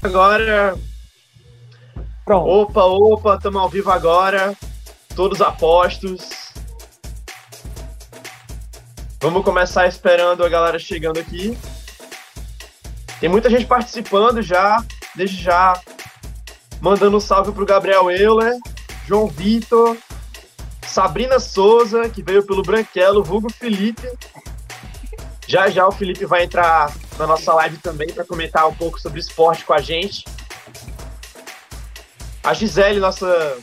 Agora. Pronto. Opa, opa, estamos ao vivo agora. Todos apostos. Vamos começar esperando a galera chegando aqui. Tem muita gente participando já, desde já. Mandando um salve pro Gabriel Euler, João Vitor, Sabrina Souza, que veio pelo Branquelo, Vulgo Felipe. Já já o Felipe vai entrar na nossa live também para comentar um pouco sobre esporte com a gente. A Gisele, nossa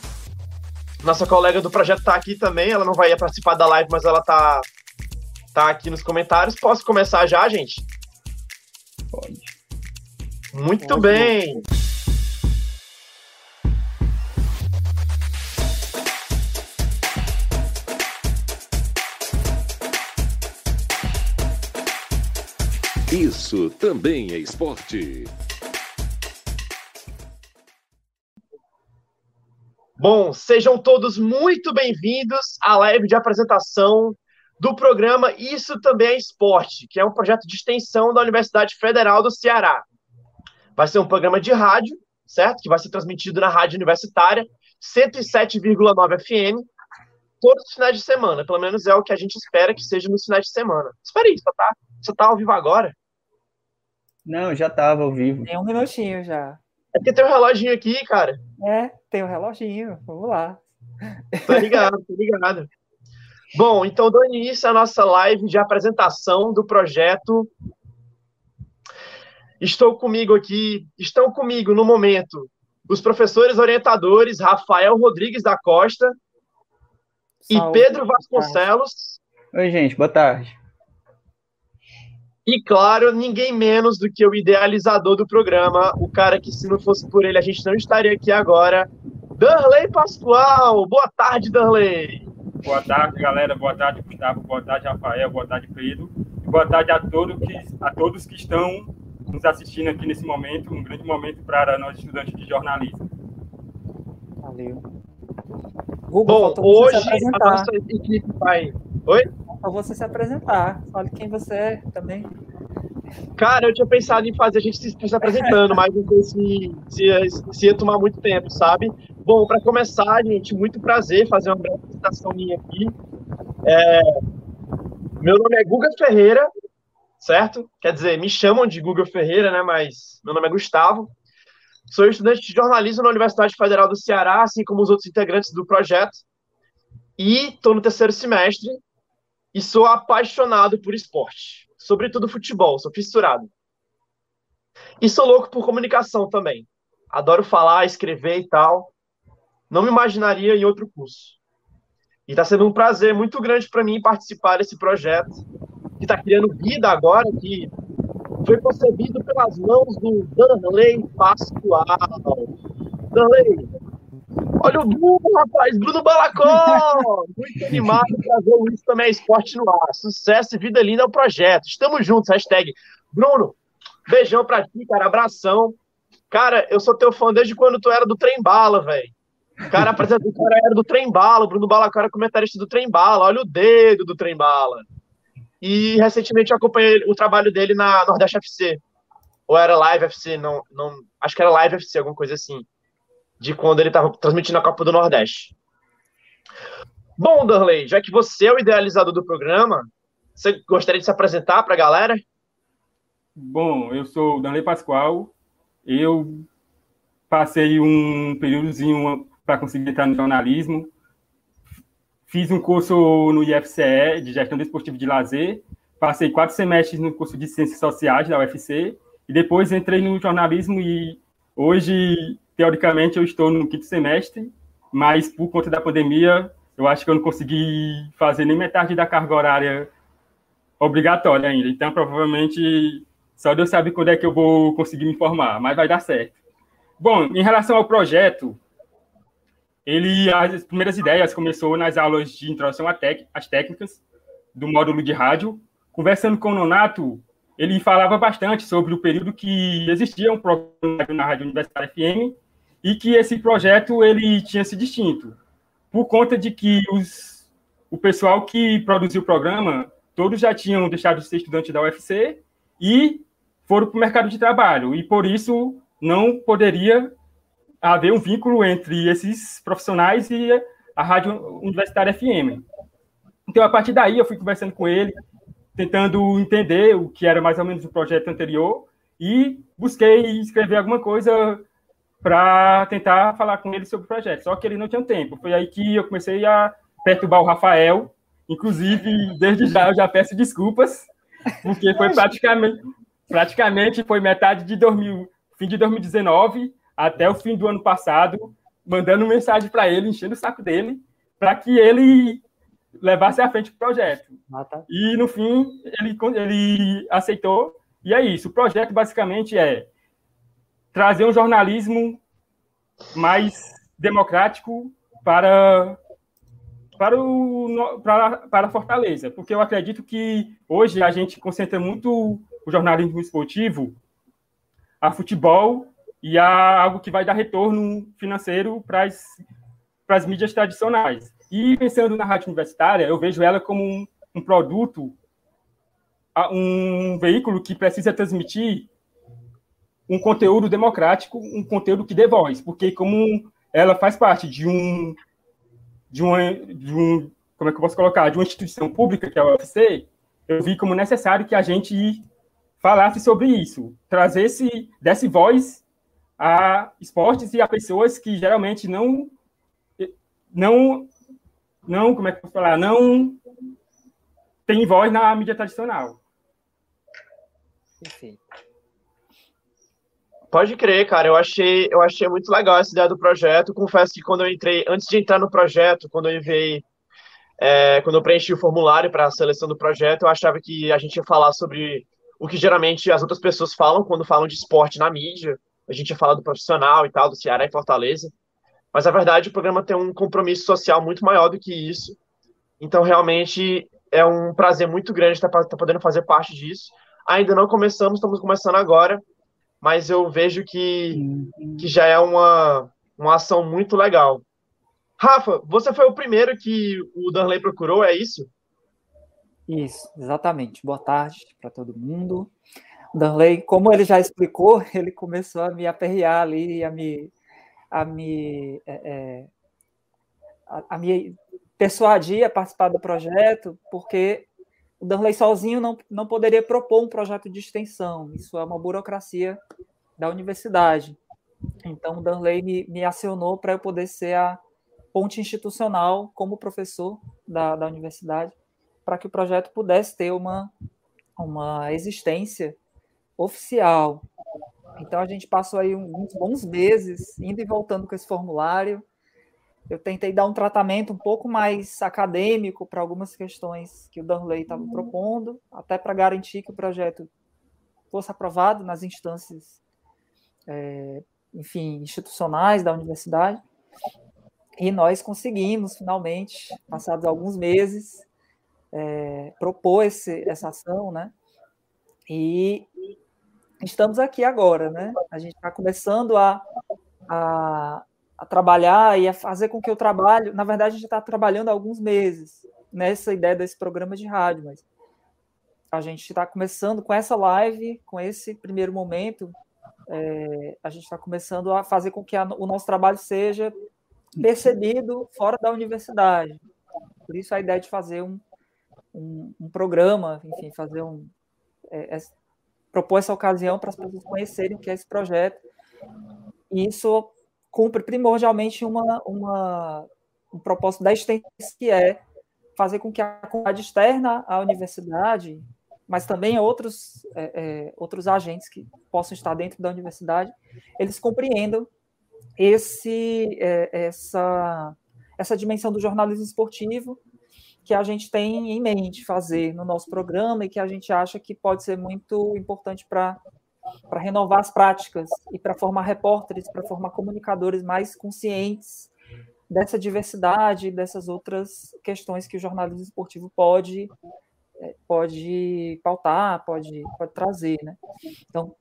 nossa colega do projeto, está aqui também. Ela não vai participar da live, mas ela tá, tá aqui nos comentários. Posso começar já, gente? Pode. Muito Pode. bem. Isso também é esporte. Bom, sejam todos muito bem-vindos à live de apresentação do programa Isso Também é Esporte, que é um projeto de extensão da Universidade Federal do Ceará. Vai ser um programa de rádio, certo? Que vai ser transmitido na rádio universitária 107,9 FM todos os finais de semana. Pelo menos é o que a gente espera que seja nos finais de semana. Espera aí, só tá, só tá ao vivo agora. Não, já tava ao vivo. Tem um minutinho já. É porque tem um reloginho aqui, cara. É, tem um reloginho. Vamos lá. Tá ligado, tá ligado. Bom, então dou início à nossa live de apresentação do projeto. Estou comigo aqui, estão comigo no momento os professores orientadores Rafael Rodrigues da Costa Salve. e Pedro Vasconcelos. Oi, gente, boa tarde. E claro, ninguém menos do que o idealizador do programa, o cara que se não fosse por ele a gente não estaria aqui agora, Darley Pascoal. Boa tarde, Darley. Boa tarde, galera. Boa tarde, Gustavo. Boa tarde, Rafael. Boa tarde, Pedro. E boa tarde a, todo que, a todos que estão nos assistindo aqui nesse momento, um grande momento para nós estudantes de jornalismo. Valeu. Bom, hoje a nossa equipe vai. Oi? Só você se apresentar. Fale quem você é também. Cara, eu tinha pensado em fazer a gente se, se apresentando, mas não sei se, se, se, ia tomar muito tempo, sabe? Bom, para começar, gente, muito prazer fazer uma breve apresentação minha aqui. É, meu nome é Guga Ferreira, certo? Quer dizer, me chamam de Guga Ferreira, né? Mas meu nome é Gustavo. Sou estudante de jornalismo na Universidade Federal do Ceará, assim como os outros integrantes do projeto. E estou no terceiro semestre e sou apaixonado por esporte, sobretudo futebol, sou fissurado. E sou louco por comunicação também. Adoro falar, escrever e tal. Não me imaginaria em outro curso. E está sendo um prazer muito grande para mim participar desse projeto que está criando vida agora, que foi concebido pelas mãos do Danley Pascoal. Danley, Olha o Bruno, rapaz, Bruno Balacó! Muito animado trazer o Isso Também é Esporte no ar. Sucesso e vida linda ao projeto. Estamos juntos, hashtag. Bruno, beijão pra ti, cara, abração. Cara, eu sou teu fã desde quando tu era do Trem Bala, velho. Cara, apresentador, cara era do Trem Bala, o Bruno Balacó era comentarista do Trem Bala. Olha o dedo do Trem Bala. E recentemente eu acompanhei o trabalho dele na Nordeste FC. Ou era Live FC, não, não, acho que era Live FC, alguma coisa assim de quando ele estava transmitindo a Copa do Nordeste. Bom, Darley, já que você é o idealizador do programa, você gostaria de se apresentar para a galera? Bom, eu sou o Darley Pascoal. Eu passei um períodozinho para conseguir entrar no jornalismo. Fiz um curso no IFCE de Gestão Desportiva de Lazer. Passei quatro semestres no curso de Ciências Sociais da UFC. E depois entrei no jornalismo e hoje teoricamente eu estou no quinto semestre, mas por conta da pandemia, eu acho que eu não consegui fazer nem metade da carga horária obrigatória ainda. Então, provavelmente, só Deus sabe quando é que eu vou conseguir me formar, mas vai dar certo. Bom, em relação ao projeto, ele as primeiras ideias começou nas aulas de introdução às técnicas do módulo de rádio. Conversando com o Nonato, ele falava bastante sobre o período que existia um programa na Rádio Universitária FM e que esse projeto ele tinha se distinto por conta de que os, o pessoal que produziu o programa todos já tinham deixado de ser estudante da UFC e foram para o mercado de trabalho e por isso não poderia haver um vínculo entre esses profissionais e a Rádio Universitária FM. Então, a partir daí, eu fui conversando com ele, tentando entender o que era mais ou menos o projeto anterior e busquei escrever alguma coisa para tentar falar com ele sobre o projeto. Só que ele não tinha tempo. Foi aí que eu comecei a perturbar o Rafael. Inclusive, desde já eu já peço desculpas, porque foi praticamente, praticamente foi metade de 2000, fim de 2019 até o fim do ano passado, mandando mensagem para ele, enchendo o saco dele, para que ele levasse à frente o projeto. Ah, tá. E no fim ele, ele aceitou. E é isso. O projeto basicamente é trazer um jornalismo mais democrático para para, o, para, para Fortaleza, porque eu acredito que hoje a gente concentra muito o jornalismo esportivo a futebol e a algo que vai dar retorno financeiro para as, para as mídias tradicionais. E pensando na rádio universitária, eu vejo ela como um, um produto, um veículo que precisa transmitir um conteúdo democrático, um conteúdo que dê voz, porque como ela faz parte de um de de um como é que eu posso colocar, de uma instituição pública que é a UFC, eu vi como necessário que a gente falasse sobre isso, trazesse desse voz a esportes e a pessoas que geralmente não não não como é que eu posso falar, não tem voz na mídia tradicional. Perfeito. Pode crer, cara. Eu achei, eu achei muito legal essa ideia do projeto. Confesso que quando eu entrei, antes de entrar no projeto, quando eu enviei, é, quando eu preenchi o formulário para a seleção do projeto, eu achava que a gente ia falar sobre o que geralmente as outras pessoas falam quando falam de esporte na mídia. A gente ia falar do profissional e tal, do Ceará e Fortaleza. Mas, na verdade, o programa tem um compromisso social muito maior do que isso. Então, realmente, é um prazer muito grande estar, estar podendo fazer parte disso. Ainda não começamos, estamos começando agora mas eu vejo que, que já é uma, uma ação muito legal. Rafa, você foi o primeiro que o Danley procurou, é isso? Isso, exatamente. Boa tarde para todo mundo. O Danley, como ele já explicou, ele começou a me aperrear ali, a me, a me, é, é, a, a me persuadir a participar do projeto, porque o Danley sozinho não, não poderia propor um projeto de extensão. Isso é uma burocracia da universidade. Então, o Danley me, me acionou para eu poder ser a ponte institucional como professor da, da universidade, para que o projeto pudesse ter uma, uma existência oficial. Então, a gente passou aí uns bons meses indo e voltando com esse formulário, eu tentei dar um tratamento um pouco mais acadêmico para algumas questões que o Danley estava uhum. propondo, até para garantir que o projeto fosse aprovado nas instâncias, é, enfim, institucionais da universidade. E nós conseguimos, finalmente, passados alguns meses, é, propor esse, essa ação, né? E estamos aqui agora, né? A gente está começando a, a a trabalhar e a fazer com que o trabalho, na verdade, a gente está trabalhando há alguns meses nessa ideia desse programa de rádio, mas a gente está começando com essa live, com esse primeiro momento, é, a gente está começando a fazer com que a, o nosso trabalho seja percebido fora da universidade. Por isso a ideia de fazer um, um, um programa, enfim, fazer um é, é, propor essa ocasião para as pessoas conhecerem o que é esse projeto. E isso cumpre primordialmente uma, uma, um propósito da extensão, que é fazer com que a comunidade externa à universidade, mas também outros, é, é, outros agentes que possam estar dentro da universidade, eles compreendam esse, é, essa, essa dimensão do jornalismo esportivo que a gente tem em mente fazer no nosso programa e que a gente acha que pode ser muito importante para para renovar as práticas e para formar repórteres, para formar comunicadores mais conscientes dessa diversidade, dessas outras questões que o jornalismo esportivo pode é, pode pautar, pode, pode trazer, né? Então,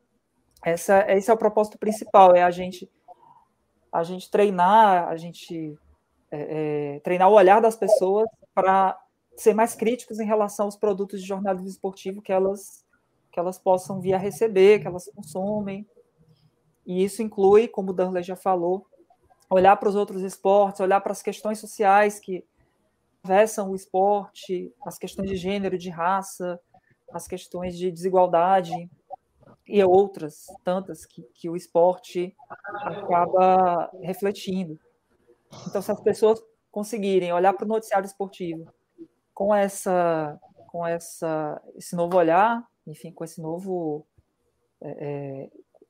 essa, esse é o propósito principal, é a gente a gente treinar, a gente é, é, treinar o olhar das pessoas para ser mais críticos em relação aos produtos de jornalismo esportivo que elas que elas possam vir a receber, que elas consomem. E isso inclui, como o Darley já falou, olhar para os outros esportes, olhar para as questões sociais que atravessam o esporte, as questões de gênero, de raça, as questões de desigualdade e outras tantas que, que o esporte acaba refletindo. Então, se as pessoas conseguirem olhar para o noticiário esportivo com essa, com essa, esse novo olhar, enfim, com esse novo, é, é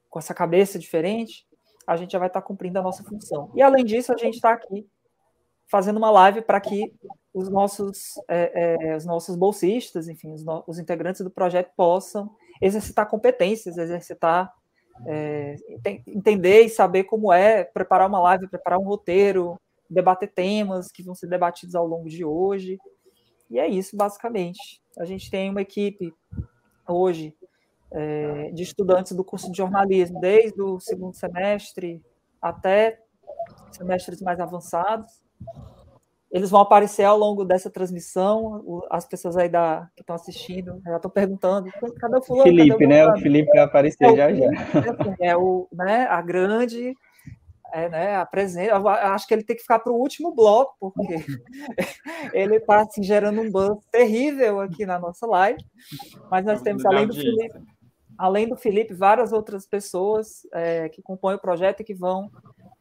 com essa cabeça diferente, a gente já vai estar cumprindo a nossa função. E além disso, a gente está aqui fazendo uma live para que os nossos, é, é, os nossos bolsistas, enfim, os, no, os, integrantes do projeto possam exercitar competências, exercitar, é, entender e saber como é preparar uma live, preparar um roteiro, debater temas que vão ser debatidos ao longo de hoje. E é isso, basicamente. A gente tem uma equipe hoje é, de estudantes do curso de jornalismo, desde o segundo semestre até semestres mais avançados. Eles vão aparecer ao longo dessa transmissão. As pessoas aí da, que estão assistindo já estão perguntando: cadê o fulano? Felipe, o né? O Felipe vai aparecer é, já já. É o, né, a grande é, né, a presença, acho que ele tem que ficar para o último bloco, porque ele está assim, gerando um buzz terrível aqui na nossa live. Mas nós temos, além do Felipe, além do Felipe, várias outras pessoas é, que compõem o projeto e que vão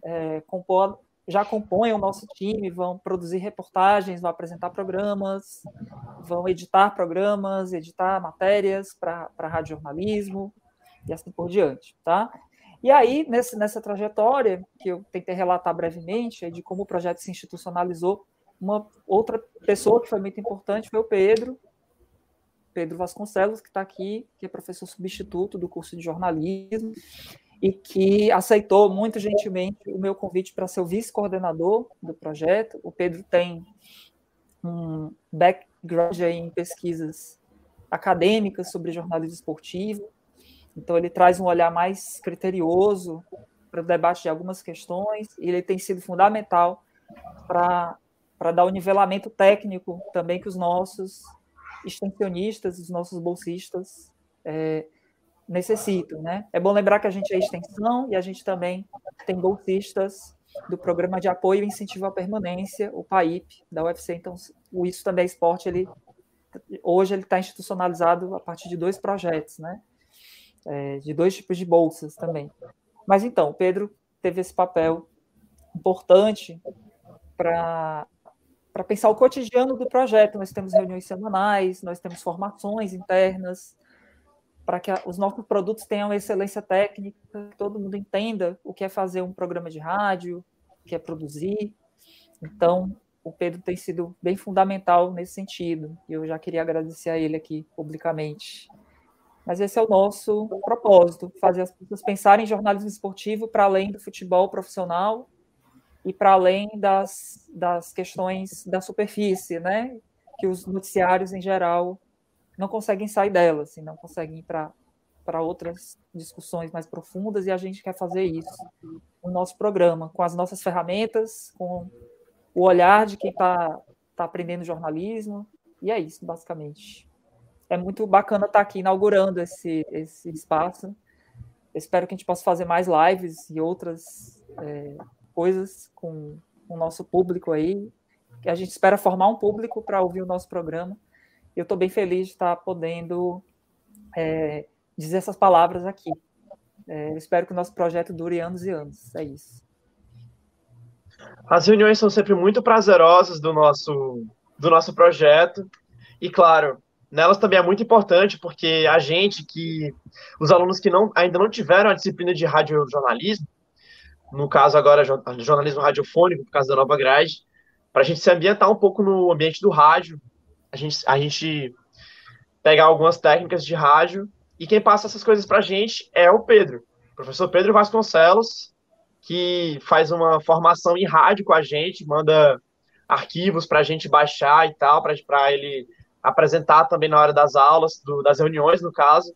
é, compor, já compõem o nosso time, vão produzir reportagens, vão apresentar programas, vão editar programas, editar matérias para rádio jornalismo e assim por diante, tá? E aí, nesse, nessa trajetória, que eu tentei relatar brevemente, é de como o projeto se institucionalizou, uma outra pessoa que foi muito importante foi o Pedro, Pedro Vasconcelos, que está aqui, que é professor substituto do curso de jornalismo, e que aceitou muito gentilmente o meu convite para ser o vice-coordenador do projeto. O Pedro tem um background em pesquisas acadêmicas sobre jornalismo esportivo, então ele traz um olhar mais criterioso para o debate de algumas questões, e ele tem sido fundamental para dar o nivelamento técnico também que os nossos extensionistas, os nossos bolsistas é, necessitam. Né? É bom lembrar que a gente é extensão e a gente também tem bolsistas do Programa de Apoio e Incentivo à Permanência, o PAIP, da UFC. Então, o Isso Também é Esporte, ele, hoje ele está institucionalizado a partir de dois projetos, né? É, de dois tipos de bolsas também. Mas então, o Pedro teve esse papel importante para pensar o cotidiano do projeto. Nós temos reuniões semanais, nós temos formações internas, para que os nossos produtos tenham excelência técnica, que todo mundo entenda o que é fazer um programa de rádio, o que é produzir. Então, o Pedro tem sido bem fundamental nesse sentido, e eu já queria agradecer a ele aqui publicamente. Mas esse é o nosso propósito, fazer as pessoas pensarem em jornalismo esportivo para além do futebol profissional e para além das, das questões da superfície, né? Que os noticiários, em geral, não conseguem sair delas, assim, não conseguem ir para outras discussões mais profundas, e a gente quer fazer isso no nosso programa, com as nossas ferramentas, com o olhar de quem está tá aprendendo jornalismo, e é isso, basicamente. É muito bacana estar tá aqui inaugurando esse, esse espaço. espero que a gente possa fazer mais lives e outras é, coisas com o nosso público aí. Que a gente espera formar um público para ouvir o nosso programa. Eu estou bem feliz de estar podendo é, dizer essas palavras aqui. É, eu espero que o nosso projeto dure anos e anos. É isso. As reuniões são sempre muito prazerosas do nosso, do nosso projeto. E, claro, nelas também é muito importante, porque a gente que. Os alunos que não, ainda não tiveram a disciplina de radiojornalismo, no caso agora jornalismo radiofônico, por causa da nova grade, para a gente se ambientar um pouco no ambiente do rádio, a gente, a gente pegar algumas técnicas de rádio, e quem passa essas coisas para a gente é o Pedro, o professor Pedro Vasconcelos, que faz uma formação em rádio com a gente, manda arquivos para a gente baixar e tal, para ele apresentar também na hora das aulas, do, das reuniões, no caso.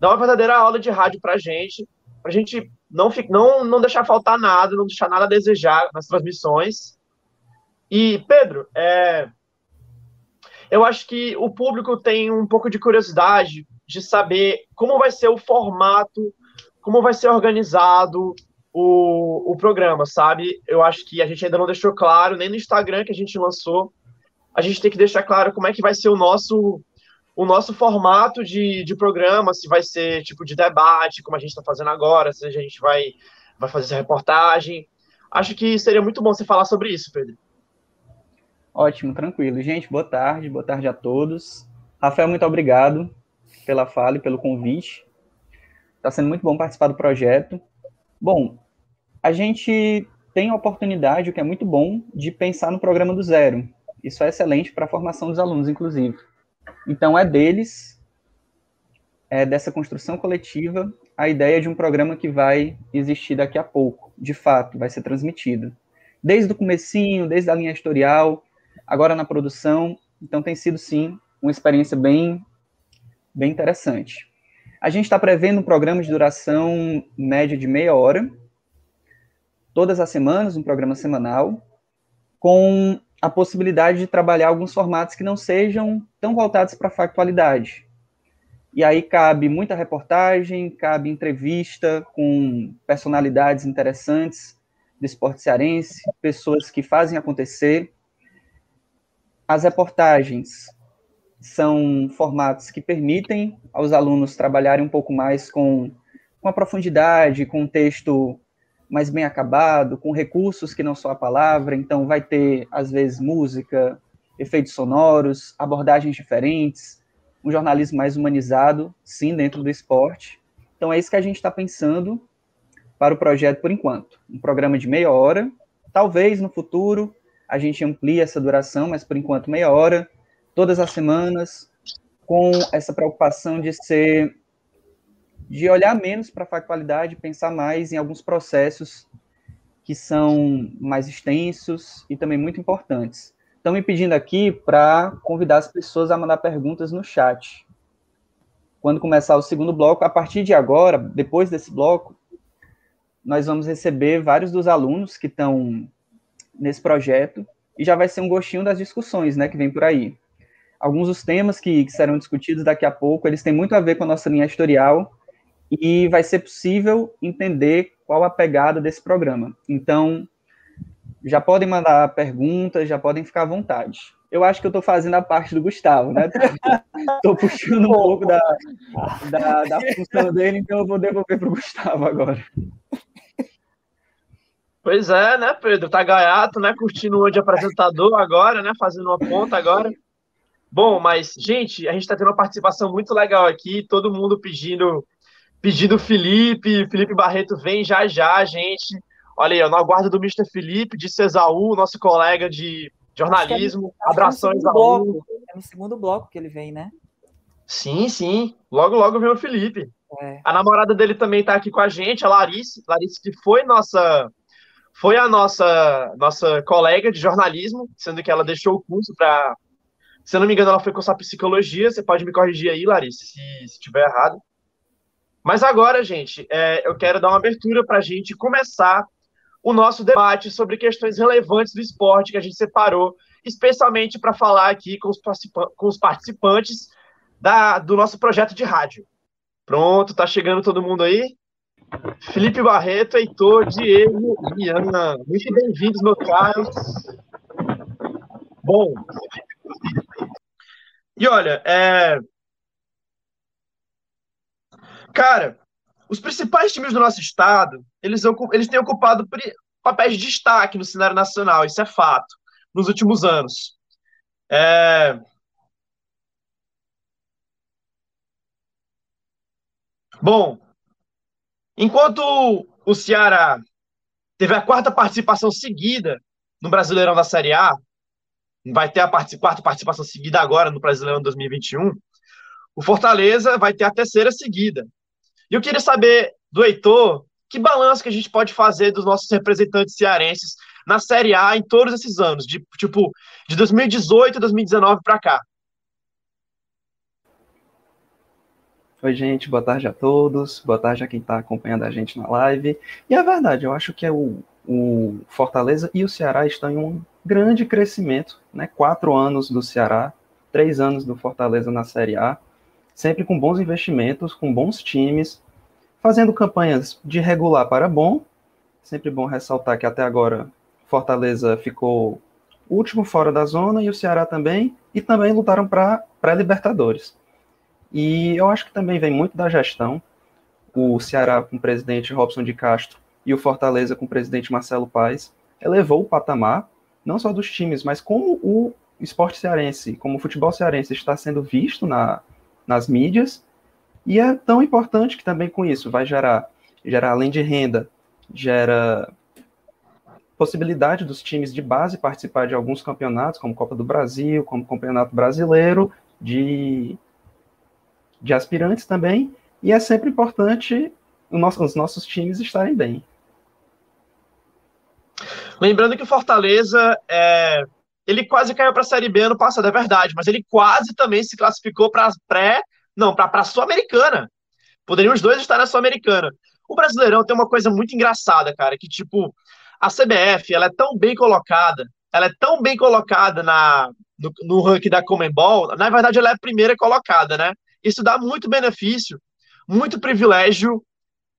Dá uma verdadeira aula de rádio para a gente, para a gente não, não, não deixar faltar nada, não deixar nada a desejar nas transmissões. E, Pedro, é, eu acho que o público tem um pouco de curiosidade de saber como vai ser o formato, como vai ser organizado o, o programa, sabe? Eu acho que a gente ainda não deixou claro, nem no Instagram que a gente lançou, a gente tem que deixar claro como é que vai ser o nosso o nosso formato de, de programa, se vai ser tipo de debate, como a gente está fazendo agora, se a gente vai, vai fazer reportagem. Acho que seria muito bom você falar sobre isso, Pedro. Ótimo, tranquilo. Gente, boa tarde, boa tarde a todos. Rafael, muito obrigado pela fala e pelo convite. Está sendo muito bom participar do projeto. Bom, a gente tem a oportunidade, o que é muito bom, de pensar no programa do zero. Isso é excelente para a formação dos alunos, inclusive. Então, é deles, é dessa construção coletiva, a ideia de um programa que vai existir daqui a pouco, de fato, vai ser transmitido. Desde o comecinho, desde a linha editorial, agora na produção, então tem sido, sim, uma experiência bem, bem interessante. A gente está prevendo um programa de duração média de meia hora, todas as semanas, um programa semanal, com a possibilidade de trabalhar alguns formatos que não sejam tão voltados para a factualidade. E aí cabe muita reportagem, cabe entrevista com personalidades interessantes do esporte cearense, pessoas que fazem acontecer. As reportagens são formatos que permitem aos alunos trabalharem um pouco mais com, com a profundidade, com um texto mais bem acabado, com recursos que não só a palavra, então vai ter, às vezes, música, efeitos sonoros, abordagens diferentes, um jornalismo mais humanizado, sim, dentro do esporte. Então é isso que a gente está pensando para o projeto por enquanto. Um programa de meia hora, talvez no futuro a gente amplie essa duração, mas por enquanto meia hora, todas as semanas, com essa preocupação de ser de olhar menos para a factualidade, pensar mais em alguns processos que são mais extensos e também muito importantes. Estão me pedindo aqui para convidar as pessoas a mandar perguntas no chat. Quando começar o segundo bloco, a partir de agora, depois desse bloco, nós vamos receber vários dos alunos que estão nesse projeto e já vai ser um gostinho das discussões, né, que vem por aí. Alguns dos temas que, que serão discutidos daqui a pouco, eles têm muito a ver com a nossa linha editorial e vai ser possível entender qual a pegada desse programa. Então, já podem mandar perguntas, já podem ficar à vontade. Eu acho que eu estou fazendo a parte do Gustavo, né? Estou puxando um pouco da, da, da, função dele, então eu vou devolver para o Gustavo agora. Pois é, né, Pedro? Tá gaiato, né? Curtindo o de apresentador agora, né? Fazendo uma ponta agora. Bom, mas, gente, a gente está tendo uma participação muito legal aqui, todo mundo pedindo pedindo Felipe, Felipe Barreto vem já já, gente. Olha aí, eu no aguardo do Mr. Felipe, de Cesaú, nosso colega de jornalismo. É, Abrações é É no segundo bloco que ele vem, né? Sim, sim. Logo, logo vem o Felipe. É. A namorada dele também está aqui com a gente, a Larice. Larice, que foi nossa. Foi a nossa nossa colega de jornalismo, sendo que ela deixou o curso para. Se eu não me engano, ela foi cursar psicologia. Você pode me corrigir aí, Larice, se estiver errado. Mas agora, gente, é, eu quero dar uma abertura para a gente começar o nosso debate sobre questões relevantes do esporte que a gente separou, especialmente para falar aqui com os, com os participantes da, do nosso projeto de rádio. Pronto, tá chegando todo mundo aí? Felipe Barreto, Heitor, Diego e Ana. Muito bem-vindos, meus caros. Bom, e olha, é, Cara, os principais times do nosso estado, eles, eles têm ocupado papéis de destaque no cenário nacional, isso é fato, nos últimos anos. É... Bom, enquanto o Ceará teve a quarta participação seguida no Brasileirão da Série A, vai ter a quarta participação seguida agora no Brasileirão 2021, o Fortaleza vai ter a terceira seguida. E eu queria saber do Heitor que balanço que a gente pode fazer dos nossos representantes cearenses na Série A em todos esses anos, de tipo de 2018 a 2019 para cá. Oi, gente, boa tarde a todos, boa tarde a quem está acompanhando a gente na live. E é verdade, eu acho que é o, o Fortaleza e o Ceará estão em um grande crescimento, né? Quatro anos do Ceará, três anos do Fortaleza na Série A sempre com bons investimentos, com bons times, fazendo campanhas de regular para bom. Sempre bom ressaltar que até agora Fortaleza ficou último fora da zona e o Ceará também, e também lutaram para pré-Libertadores. E eu acho que também vem muito da gestão. O Ceará com o presidente Robson de Castro e o Fortaleza com o presidente Marcelo Paes elevou o patamar, não só dos times, mas como o esporte cearense, como o futebol cearense está sendo visto na, nas mídias, e é tão importante que também com isso vai gerar, gerar além de renda, gera possibilidade dos times de base participar de alguns campeonatos, como Copa do Brasil, como Campeonato Brasileiro, de, de aspirantes também, e é sempre importante nosso, os nossos times estarem bem. Lembrando que o Fortaleza é, ele quase caiu para a Série B ano passado, é verdade, mas ele quase também se classificou para pré, não, para a Sul-Americana. Poderiam os dois estar na Sul-Americana. O Brasileirão tem uma coisa muito engraçada, cara, que tipo, a CBF, ela é tão bem colocada, ela é tão bem colocada na no, no ranking da Comembol, na verdade ela é a primeira colocada, né? Isso dá muito benefício, muito privilégio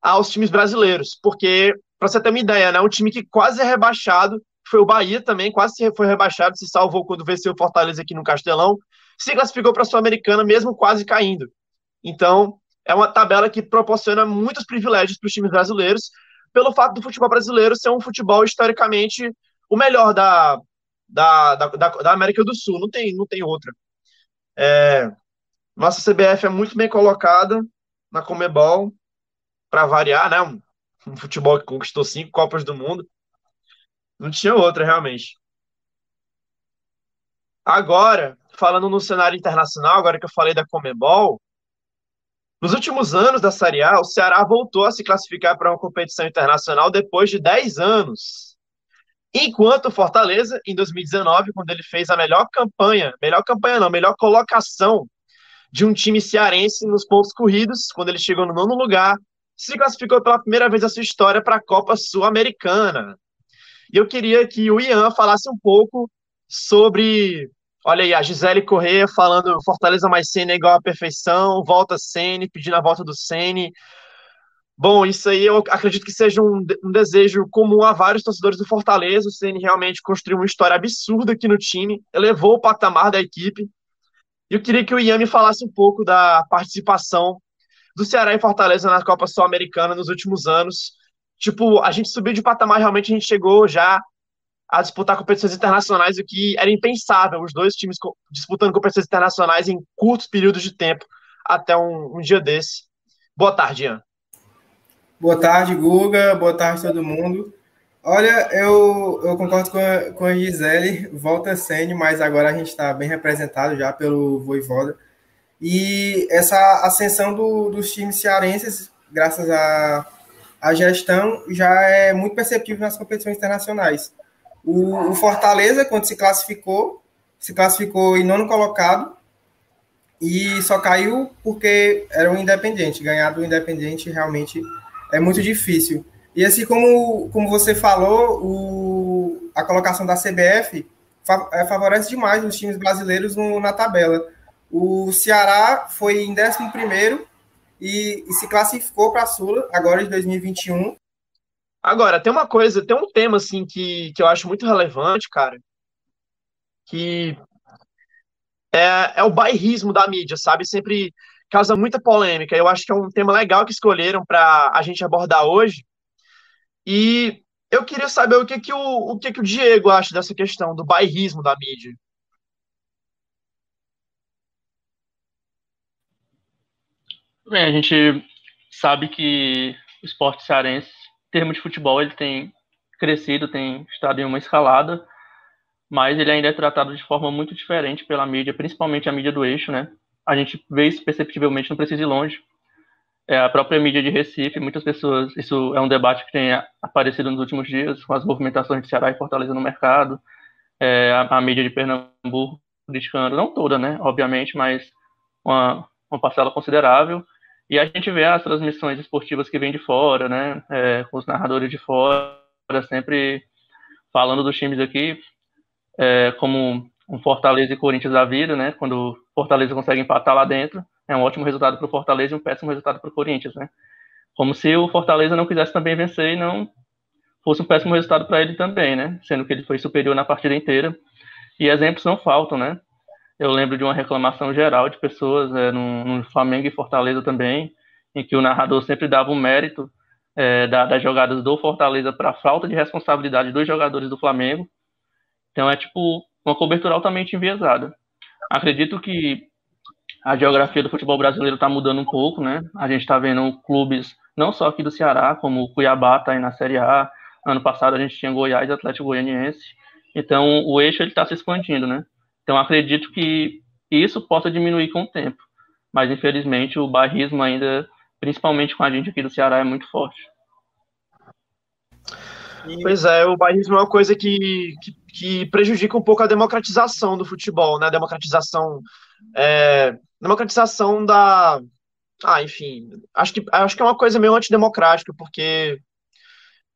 aos times brasileiros, porque para você ter uma ideia, né, um time que quase é rebaixado foi o Bahia também, quase foi rebaixado, se salvou quando venceu o Fortaleza aqui no Castelão, se classificou para a Sul-Americana, mesmo quase caindo. Então, é uma tabela que proporciona muitos privilégios para os times brasileiros, pelo fato do futebol brasileiro ser um futebol historicamente o melhor da, da, da, da América do Sul, não tem, não tem outra. É, nossa CBF é muito bem colocada na Comebol, para variar, né? Um, um futebol que conquistou cinco Copas do Mundo. Não tinha outra, realmente. Agora, falando no cenário internacional, agora que eu falei da Comebol, nos últimos anos da Série A, o Ceará voltou a se classificar para uma competição internacional depois de 10 anos. Enquanto o Fortaleza, em 2019, quando ele fez a melhor campanha, melhor campanha não, melhor colocação de um time cearense nos pontos corridos, quando ele chegou no nono lugar, se classificou pela primeira vez na sua história para a Copa Sul-Americana. E eu queria que o Ian falasse um pouco sobre. Olha aí, a Gisele Corrêa falando Fortaleza mais Sene é igual à perfeição, volta Sene, pedindo a volta do Sene. Bom, isso aí eu acredito que seja um, um, desejo comum a vários torcedores do Fortaleza. O Ceni realmente construiu uma história absurda aqui no time, elevou o patamar da equipe. E eu queria que o Ian me falasse um pouco da participação do Ceará e Fortaleza na Copa Sul-Americana nos últimos anos tipo, a gente subiu de patamar, realmente a gente chegou já a disputar competições internacionais, o que era impensável, os dois times disputando competições internacionais em curtos períodos de tempo, até um, um dia desse. Boa tarde, Ian. Boa tarde, Guga. Boa tarde, todo mundo. Olha, eu, eu concordo com a, com a Gisele, volta Sene, mas agora a gente está bem representado já pelo Voivoda. E essa ascensão do, dos times cearenses, graças a a gestão já é muito perceptível nas competições internacionais. O, o, Fortaleza, quando se classificou, se classificou em nono colocado e só caiu porque era um independente. Ganhar do independente realmente é muito difícil. E assim como, como você falou, o, a colocação da CBF é, favorece demais os times brasileiros no, na tabela. O Ceará foi em 11 primeiro e, e se classificou para a Sula agora de 2021. Agora, tem uma coisa, tem um tema assim que, que eu acho muito relevante, cara, que é, é o bairrismo da mídia, sabe? Sempre causa muita polêmica. Eu acho que é um tema legal que escolheram para a gente abordar hoje. E eu queria saber o que que o, o que que o Diego acha dessa questão do bairrismo da mídia. Bem, a gente sabe que o esporte cearense, em termos de futebol, ele tem crescido, tem estado em uma escalada, mas ele ainda é tratado de forma muito diferente pela mídia, principalmente a mídia do eixo, né? A gente vê isso perceptivelmente, não precisa ir longe. É a própria mídia de Recife, muitas pessoas, isso é um debate que tem aparecido nos últimos dias, com as movimentações de Ceará e Fortaleza no mercado, é, a, a mídia de Pernambuco criticando, não toda, né, obviamente, mas uma, uma parcela considerável, e a gente vê as transmissões esportivas que vêm de fora, né? É, com os narradores de fora, sempre falando dos times aqui, é, como um Fortaleza e Corinthians da vida, né? Quando Fortaleza consegue empatar lá dentro, é um ótimo resultado para o Fortaleza e um péssimo resultado para o Corinthians, né? Como se o Fortaleza não quisesse também vencer e não fosse um péssimo resultado para ele também, né? Sendo que ele foi superior na partida inteira. E exemplos não faltam, né? Eu lembro de uma reclamação geral de pessoas é, no, no Flamengo e Fortaleza também, em que o narrador sempre dava o um mérito é, da, das jogadas do Fortaleza para a falta de responsabilidade dos jogadores do Flamengo. Então é tipo uma cobertura altamente enviesada. Acredito que a geografia do futebol brasileiro está mudando um pouco, né? A gente está vendo clubes não só aqui do Ceará, como o Cuiabá está aí na Série A. Ano passado a gente tinha Goiás, Atlético Goianiense. Então o eixo ele está se expandindo, né? Então acredito que isso possa diminuir com o tempo. Mas infelizmente o barrismo ainda, principalmente com a gente aqui do Ceará, é muito forte. Pois é, o barrismo é uma coisa que, que, que, prejudica um pouco a democratização do futebol, né? A democratização, é, democratização da, ah, enfim, acho que acho que é uma coisa meio antidemocrática, porque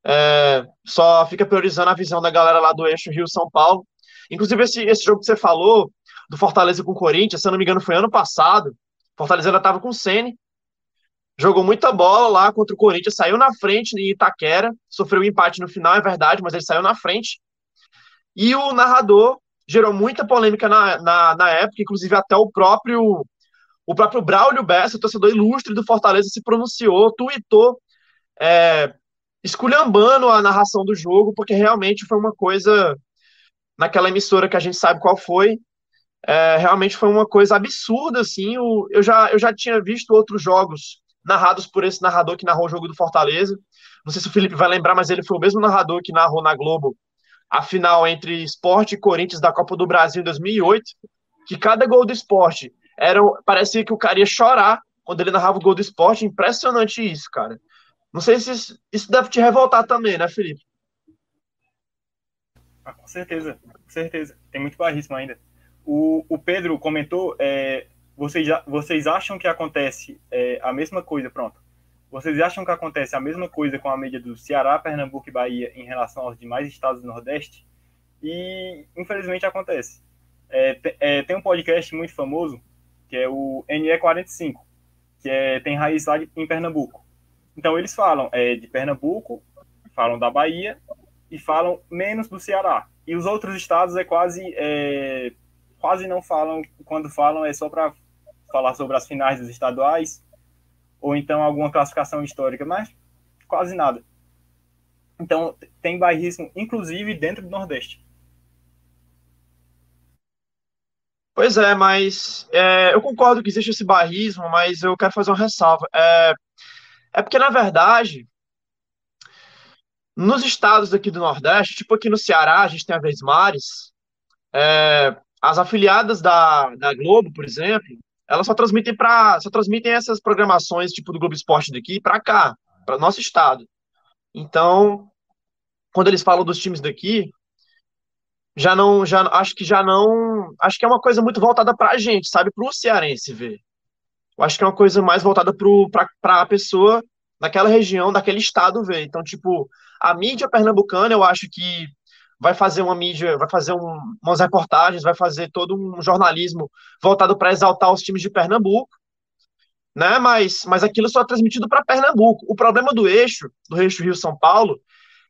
é, só fica priorizando a visão da galera lá do eixo Rio-São Paulo. Inclusive, esse, esse jogo que você falou, do Fortaleza com o Corinthians, se eu não me engano, foi ano passado. Fortaleza ainda estava com o Sene, jogou muita bola lá contra o Corinthians, saiu na frente em Itaquera, sofreu um empate no final, é verdade, mas ele saiu na frente. E o narrador gerou muita polêmica na, na, na época, inclusive até o próprio o próprio Braulio Bessa, torcedor ilustre do Fortaleza, se pronunciou, tuitou, é, esculhambando a narração do jogo, porque realmente foi uma coisa, naquela emissora que a gente sabe qual foi, é, realmente foi uma coisa absurda, assim, o, eu, já, eu já tinha visto outros jogos narrados por esse narrador que narrou o jogo do Fortaleza, não sei se o Felipe vai lembrar, mas ele foi o mesmo narrador que narrou na Globo a final entre Esporte e Corinthians da Copa do Brasil em 2008, que cada gol do Esporte era, parecia que o cara ia chorar quando ele narrava o gol do esporte. Impressionante isso, cara. Não sei se isso, isso deve te revoltar também, né, Felipe? Ah, com certeza, com certeza. Tem muito barrismo ainda. O, o Pedro comentou, é, vocês, vocês acham que acontece é, a mesma coisa, pronto. Vocês acham que acontece a mesma coisa com a média do Ceará, Pernambuco e Bahia em relação aos demais estados do Nordeste? E, infelizmente, acontece. É, é, tem um podcast muito famoso que é o NE45, que é, tem raiz lá em Pernambuco. Então eles falam é, de Pernambuco, falam da Bahia e falam menos do Ceará. E os outros estados é quase é, quase não falam, quando falam é só para falar sobre as finais dos estaduais ou então alguma classificação histórica, mas quase nada. Então tem bairrismo inclusive dentro do Nordeste. Pois é, mas é, eu concordo que existe esse barrismo, mas eu quero fazer uma ressalva. É, é porque, na verdade, nos estados aqui do Nordeste, tipo aqui no Ceará, a gente tem a Vesmares, é, as afiliadas da, da Globo, por exemplo, elas só transmitem para só transmitem essas programações tipo do Globo Esporte daqui para cá, para nosso estado. Então, quando eles falam dos times daqui, já não, já acho que já não, acho que é uma coisa muito voltada para a gente, sabe, para o cearense ver. Eu acho que é uma coisa mais voltada para a pessoa daquela região, daquele estado ver. Então, tipo, a mídia pernambucana, eu acho que vai fazer uma mídia, vai fazer um, umas reportagens, vai fazer todo um jornalismo voltado para exaltar os times de Pernambuco, né? Mas, mas aquilo só é transmitido para Pernambuco. O problema do eixo, do eixo Rio São Paulo,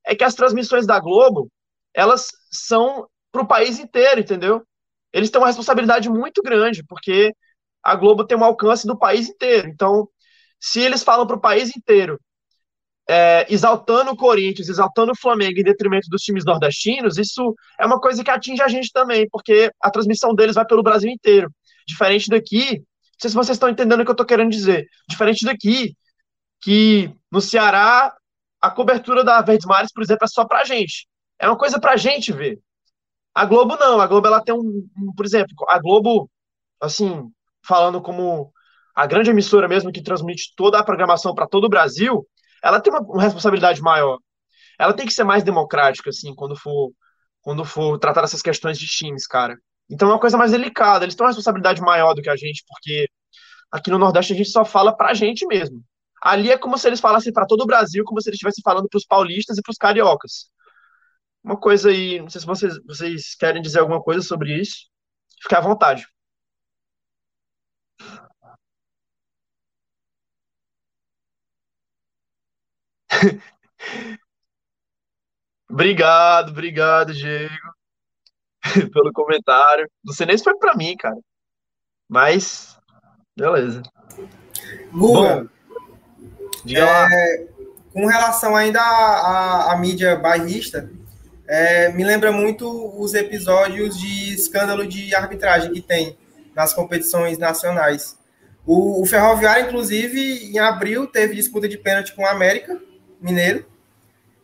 é que as transmissões da Globo elas são para o país inteiro, entendeu? Eles têm uma responsabilidade muito grande, porque a Globo tem um alcance do país inteiro. Então, se eles falam para o país inteiro, é, exaltando o Corinthians, exaltando o Flamengo em detrimento dos times nordestinos, isso é uma coisa que atinge a gente também, porque a transmissão deles vai pelo Brasil inteiro. Diferente daqui, não sei se vocês estão entendendo o que eu estou querendo dizer, diferente daqui, que no Ceará a cobertura da Verdes Mares, por exemplo, é só para a gente. É uma coisa para a gente ver. A Globo não, a Globo ela tem um, um, por exemplo, a Globo, assim, falando como a grande emissora mesmo que transmite toda a programação para todo o Brasil, ela tem uma, uma, responsabilidade maior. Ela tem que ser mais democrática, assim, quando for, quando for tratar essas questões de times, cara. Então é uma coisa mais delicada. Eles têm uma responsabilidade maior do que a gente, porque aqui no Nordeste a gente só fala pra gente mesmo. Ali é como se eles falassem para todo o Brasil, como se eles estivessem falando para os paulistas e para os cariocas uma coisa aí, não sei se vocês, vocês querem dizer alguma coisa sobre isso. Fique à vontade. obrigado, obrigado, Diego, pelo comentário. Não sei nem se foi pra mim, cara. Mas, beleza. Guga, diga lá. é, com relação ainda à, à- à mídia bairrista, é, me lembra muito os episódios de escândalo de arbitragem que tem nas competições nacionais. O, o Ferroviário, inclusive, em abril, teve disputa de pênalti com o América Mineiro.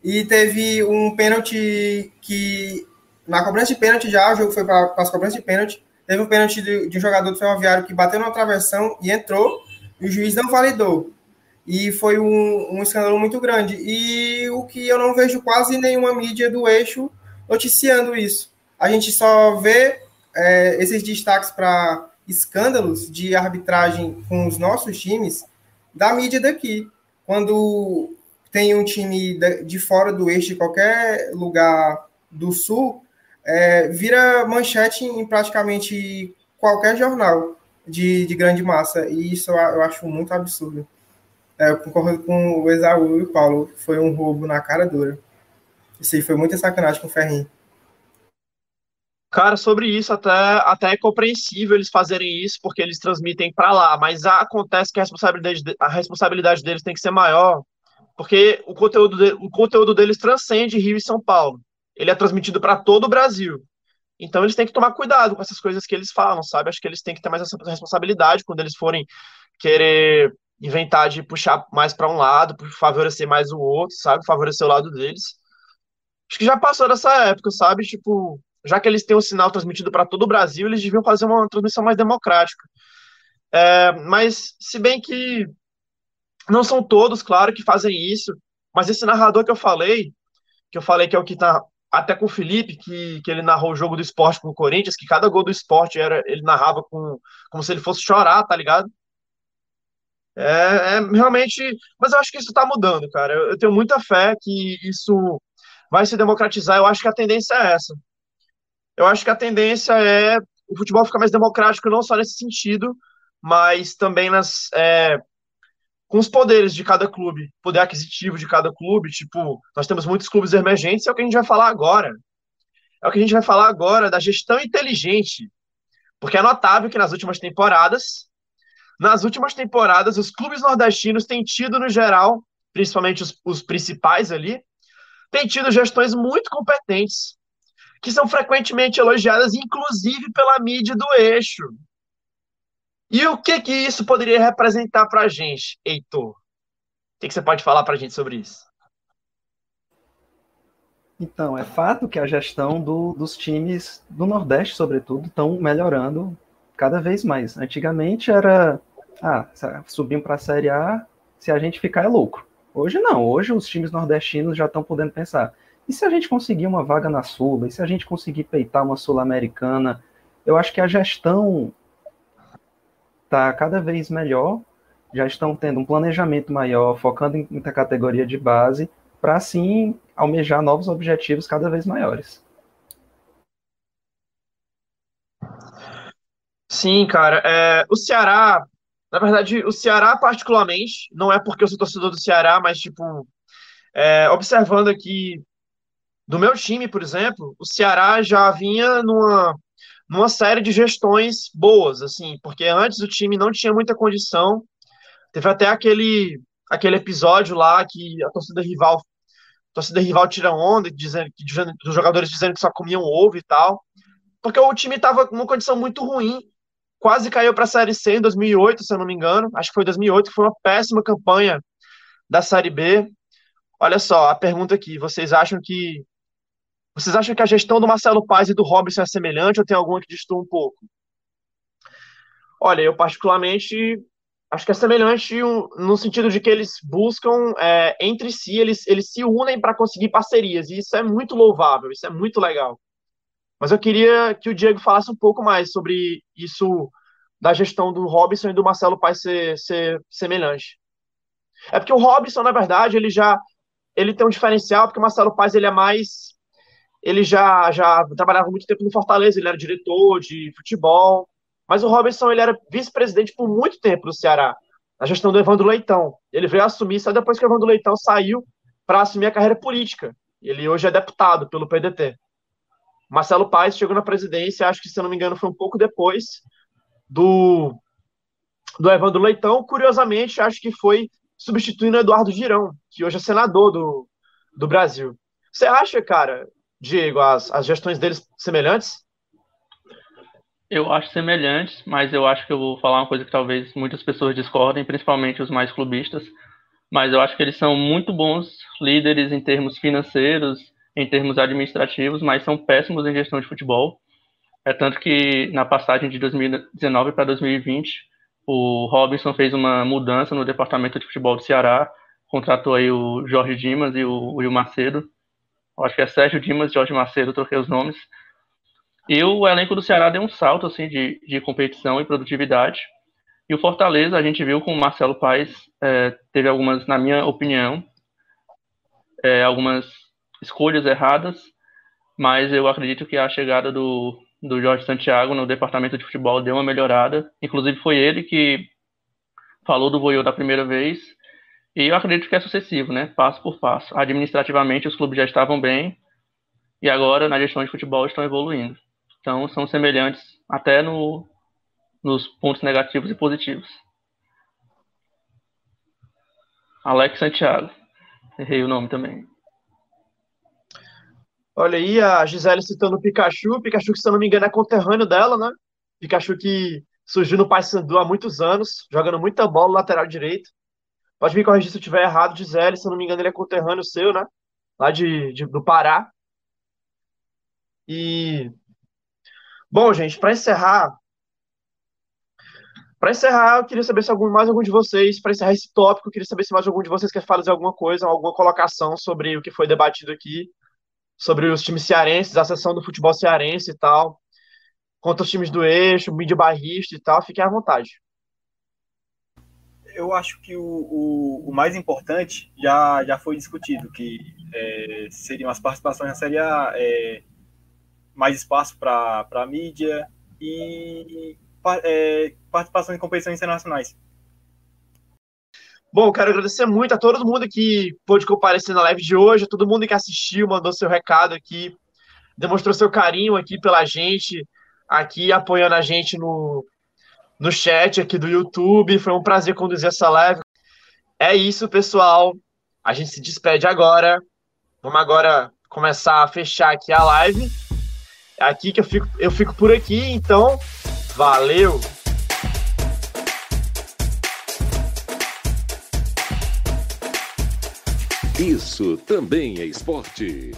E teve um pênalti que, na cobrança de pênalti já, o jogo foi para as cobranças de pênalti. Teve um pênalti de, de um jogador do Ferroviário que bateu na travessão e entrou, e o juiz não validou. E foi um, um escândalo muito grande. E o que eu não vejo quase nenhuma mídia do eixo noticiando isso. A gente só vê é, esses destaques para escândalos de arbitragem com os nossos times da mídia daqui. Quando tem um time de, fora do eixo, de qualquer lugar do sul, é, vira manchete em praticamente qualquer jornal de, de grande massa. E isso eu, acho muito absurdo. É, concordo com o Exaú e o Paulo. Foi um roubo na cara dura. Isso aí foi muita sacanagem com o Ferrinho. Cara, sobre isso, até, até é compreensível eles fazerem isso, porque eles transmitem para lá, mas acontece que a responsabilidade, de- a responsabilidade deles tem que ser maior, porque o conteúdo, de- o conteúdo deles transcende Rio e São Paulo. Ele é transmitido para todo o Brasil. Então eles têm que tomar cuidado com essas coisas que eles falam, sabe? Acho que eles têm que ter mais essa responsabilidade quando eles forem querer inventar de puxar mais para um lado, favorecer mais o outro, sabe? Favorecer o lado deles. Acho que já passou dessa época, sabe? Tipo, já que eles têm o sinal transmitido para todo o Brasil, eles deviam fazer uma transmissão mais democrática. É, mas, se bem que não são todos, claro, que fazem isso, mas esse narrador que eu falei, que eu falei que é o que tá até com o Felipe, que, que ele narrou o jogo do esporte com o Corinthians, que cada gol do esporte era, ele narrava com, como se ele fosse chorar, tá ligado? É, é realmente. Mas eu acho que isso tá mudando, cara. Eu, eu tenho muita fé que isso vai se democratizar. Eu acho que a tendência é essa. Eu acho que a tendência é o futebol ficar mais democrático, não só nesse sentido, mas também nas, é, com os poderes de cada clube, poder aquisitivo de cada clube. Tipo, nós temos muitos clubes emergentes, é o que a gente vai falar agora. É o que a gente vai falar agora da gestão inteligente. Porque é notável que nas últimas temporadas, nas últimas temporadas, os clubes nordestinos têm tido, no geral, principalmente os, os principais ali, têm tido gestões muito competentes que são frequentemente elogiadas, inclusive pela mídia do eixo. E o que que isso poderia representar para a gente, Heitor? O que, que você pode falar para a gente sobre isso? Então, é fato que a gestão do, dos times do Nordeste, sobretudo, estão melhorando cada vez mais. Antigamente era, ah, subimos para a Série A, se a gente ficar é lucro. Hoje não, hoje os times nordestinos já estão podendo pensar, e se a gente conseguir uma vaga na Sula? E se a gente conseguir peitar uma Sul-Americana? Eu acho que a gestão está cada vez melhor, já estão tendo um planejamento maior, focando em muita categoria de base, para assim almejar novos objetivos cada vez maiores. Sim, cara. É, o Ceará, na verdade, o Ceará particularmente, não é porque eu sou torcedor do Ceará, mas tipo, é, observando aqui do meu time, por exemplo, o Ceará já vinha numa, numa série de gestões boas, assim, porque antes o time não tinha muita condição. Teve até aquele, aquele episódio lá que a torcida rival, a torcida rival tira onda, dizendo que dos jogadores dizendo que só comiam ovo e tal, porque o time estava numa condição muito ruim. Quase caiu para a Série C em 2008, se eu não me engano. Acho que foi 2008, que foi uma péssima campanha da Série B. Olha só, a pergunta aqui: vocês acham que vocês acham que a gestão do Marcelo Paz e do Robson é semelhante ou tem alguma que distorce um pouco? Olha, eu particularmente acho que é semelhante no sentido de que eles buscam é, entre si, eles, eles se unem para conseguir parcerias, e isso é muito louvável, isso é muito legal. Mas eu queria que o Diego falasse um pouco mais sobre isso da gestão do Robson e do Marcelo Paz ser, ser semelhante. É porque o Robson, na verdade, ele já ele tem um diferencial, porque o Marcelo Paz ele é mais ele já, já trabalhava muito tempo no Fortaleza, ele era diretor de futebol, mas o Robinson ele era vice-presidente por muito tempo no Ceará, na gestão do Evandro Leitão. Ele veio assumir só depois que o Evandro Leitão saiu para assumir a carreira política. Ele hoje é deputado pelo PDT. Marcelo Paes chegou na presidência, acho que, se eu não me engano, foi um pouco depois do, do Evandro Leitão. Curiosamente, acho que foi substituindo Eduardo Girão, que hoje é senador do, do Brasil. Você acha, cara, Diego, as, as gestões deles semelhantes? Eu acho semelhantes, mas eu acho que eu vou falar uma coisa que talvez muitas pessoas discordem, principalmente os mais clubistas. Mas eu acho que eles são muito bons líderes em termos financeiros, em termos administrativos, mas são péssimos em gestão de futebol. É tanto que na passagem de 2019 para 2020, o Robinson fez uma mudança no departamento de futebol do Ceará, contratou aí o Jorge Dimas e o Will Macedo. Eu acho que é Sérgio Dimas Jorge Macedo, troquei os nomes. E o elenco do Ceará deu um salto assim de, de competição e produtividade. E o Fortaleza, a gente viu com o Marcelo Paes, é, teve algumas, na minha opinião, é, algumas escolhas erradas, mas eu acredito que a chegada do, do Jorge Santiago no departamento de futebol deu uma melhorada. Inclusive foi ele que falou do Voiô da primeira vez. E eu acredito que é sucessivo, né? Passo por passo. Administrativamente os clubes já estavam bem e agora na gestão de futebol estão evoluindo. Então, são semelhantes até no, nos pontos negativos e positivos. Alex Santiago. Errei o nome também. Olha aí a Gisele citando o Pikachu. Pikachu, que se eu não me engano, é conterrâneo dela, né? Pikachu que surgiu no Paysandu há muitos anos, jogando muita bola lateral direito. Pode me corrigir se eu estiver errado, Gisele. Se eu não me engano, ele é conterrâneo seu, né? Lá de, de do Pará. E Bom, gente, para encerrar, para encerrar, eu queria saber se algum, mais algum de vocês, para encerrar esse tópico, eu queria saber se mais algum de vocês quer fazer alguma coisa, alguma colocação sobre o que foi debatido aqui, sobre os times cearenses, a sessão do futebol cearense e tal, contra os times do eixo, mídia barrista e tal, fiquem à vontade. Eu acho que o, o, o mais importante já, já foi discutido, que é, seriam as participações na Série A, é, mais espaço para a mídia e é, participação em competições internacionais. Bom, quero agradecer muito a todo mundo que pôde comparecer na live de hoje, a todo mundo que assistiu, mandou seu recado aqui, demonstrou seu carinho aqui pela gente, aqui apoiando a gente no, no chat aqui do YouTube. Foi um prazer conduzir essa live. É isso, pessoal. A gente se despede agora. Vamos agora começar a fechar aqui a live. É aqui que eu fico, eu fico por aqui, então valeu! Isso também é esporte.